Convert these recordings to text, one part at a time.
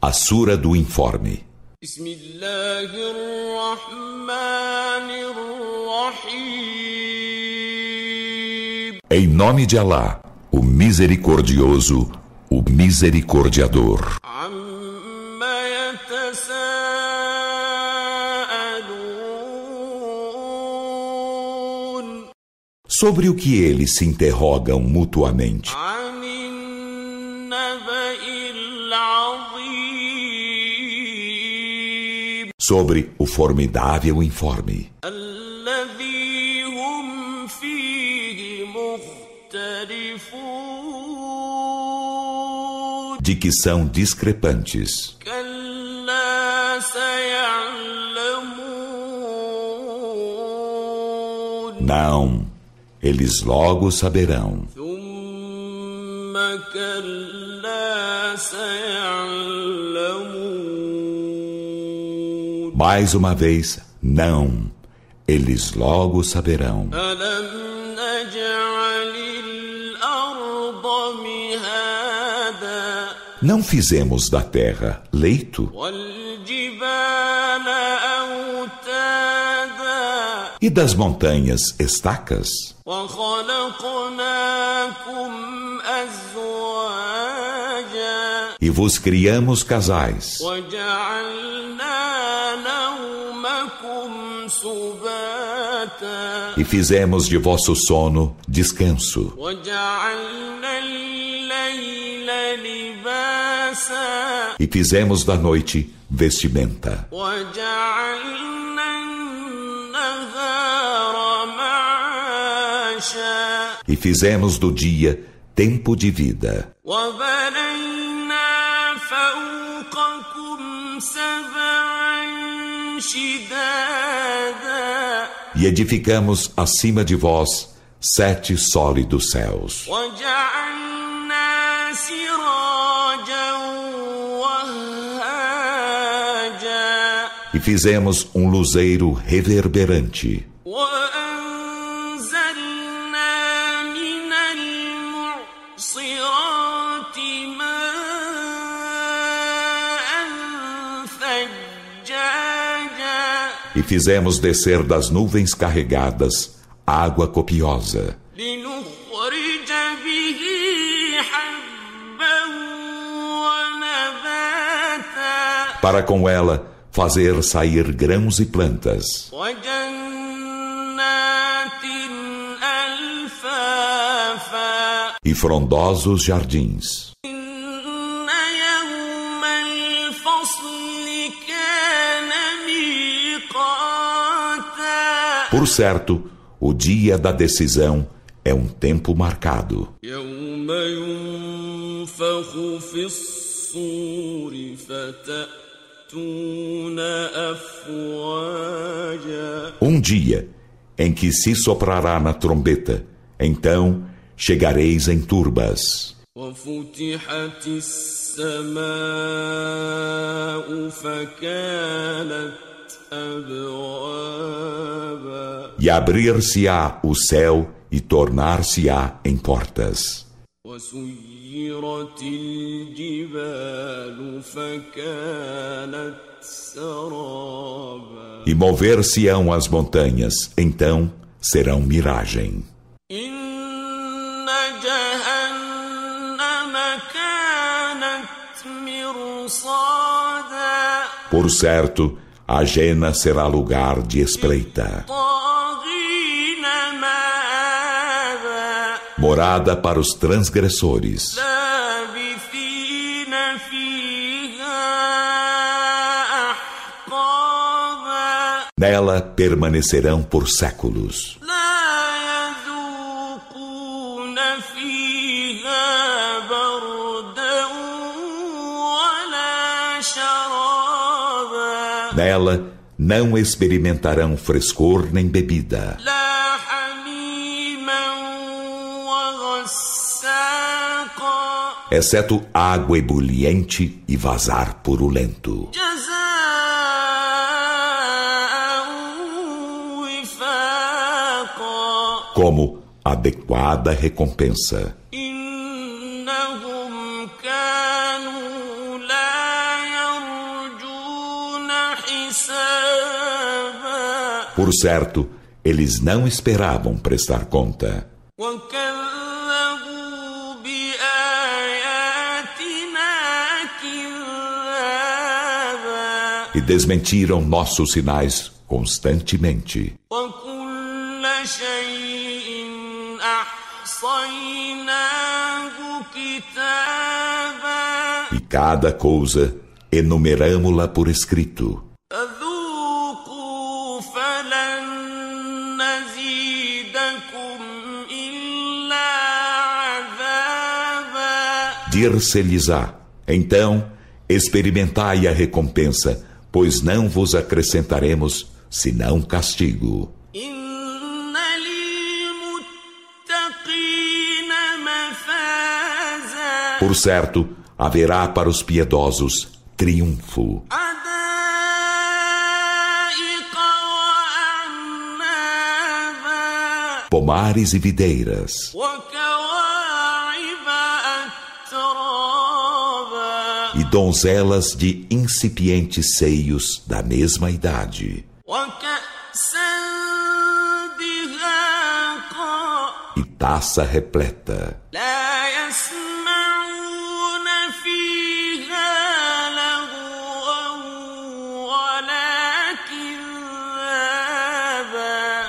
A Sura do Informe. Em nome de Alá, o Misericordioso, o Misericordiador. Sobre o que eles se interrogam mutuamente. Sobre o formidável informe. De que são discrepantes. Não, eles logo saberão. Mais uma vez, não. Eles logo saberão. Não fizemos da terra leito? E das montanhas estacas? E vos criamos casais. E fizemos de vosso sono descanso. E fizemos da noite vestimenta. E fizemos do dia tempo de vida. E edificamos acima de vós sete sólidos céus. E fizemos um luzeiro reverberante. E fizemos descer das nuvens carregadas água copiosa. Para com ela fazer sair grãos e plantas. E frondosos jardins. Por certo, o dia da decisão é um tempo marcado. Um dia em que se soprará na trombeta, então chegareis em turbas. وفتحت السماء فكانت e abrir-se-á o céu e tornar-se-á em portas. E mover-se-ão as montanhas, então serão miragem. Por certo, a Jena será lugar de espreita. Morada para os transgressores. Nela permanecerão por séculos. Nela não experimentarão frescor nem bebida. Exceto água ebuliente e vazar purulento. Como adequada recompensa. Por certo, eles não esperavam prestar conta. E desmentiram nossos sinais constantemente. E cada coisa enumeramos-la por escrito. Dir-se-lhes-á, então experimentai a recompensa, pois não vos acrescentaremos senão castigo. Por certo, haverá para os piedosos triunfo. Pomares e videiras. Donzelas de incipientes seios da mesma idade. E taça repleta.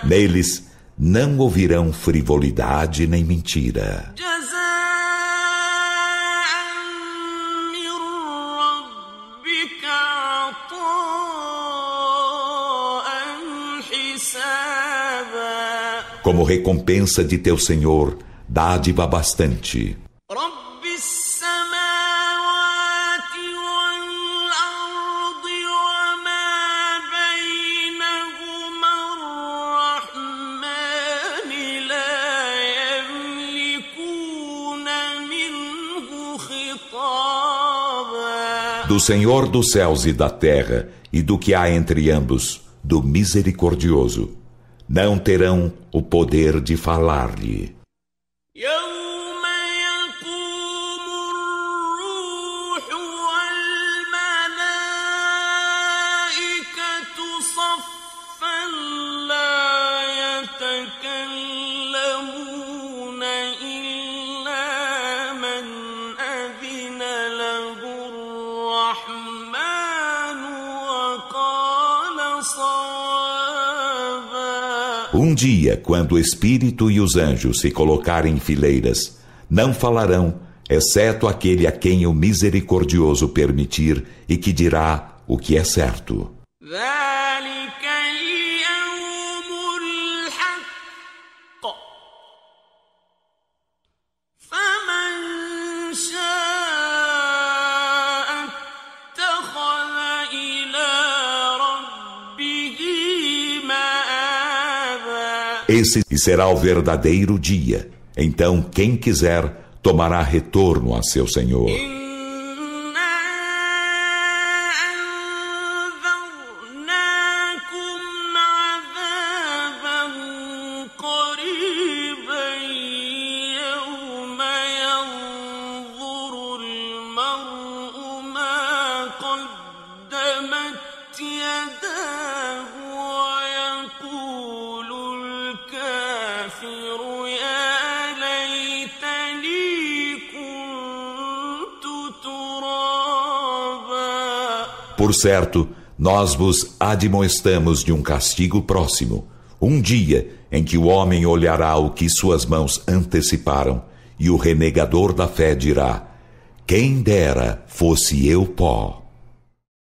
Neles não ouvirão frivolidade nem mentira. Recompensa de teu Senhor, dádiva bastante. do Senhor dos céus e da terra e do que há entre ambos, do misericordioso, não terão o poder de falar-lhe. Um dia, quando o Espírito e os anjos se colocarem em fileiras, não falarão, exceto aquele a quem o misericordioso permitir e que dirá o que é certo. Esse será o verdadeiro dia. Então, quem quiser, tomará retorno a seu Senhor. Por certo, nós vos admoestamos de um castigo próximo, um dia em que o homem olhará o que suas mãos anteciparam, e o renegador da fé dirá: Quem dera fosse eu pó.